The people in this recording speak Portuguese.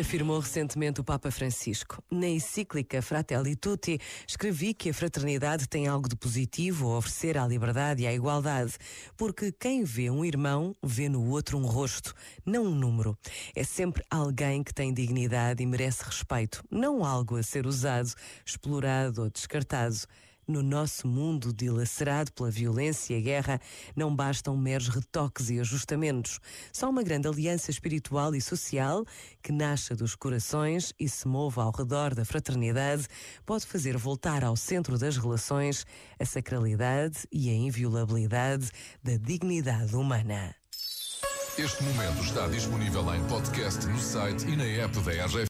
Afirmou recentemente o Papa Francisco. Na encíclica Fratelli Tutti, escrevi que a fraternidade tem algo de positivo a oferecer à liberdade e à igualdade, porque quem vê um irmão vê no outro um rosto, não um número. É sempre alguém que tem dignidade e merece respeito, não algo a ser usado, explorado ou descartado. No nosso mundo dilacerado pela violência e a guerra, não bastam meros retoques e ajustamentos. Só uma grande aliança espiritual e social que nasça dos corações e se mova ao redor da fraternidade pode fazer voltar ao centro das relações a sacralidade e a inviolabilidade da dignidade humana. Este momento está disponível em podcast no site e na app da RGF.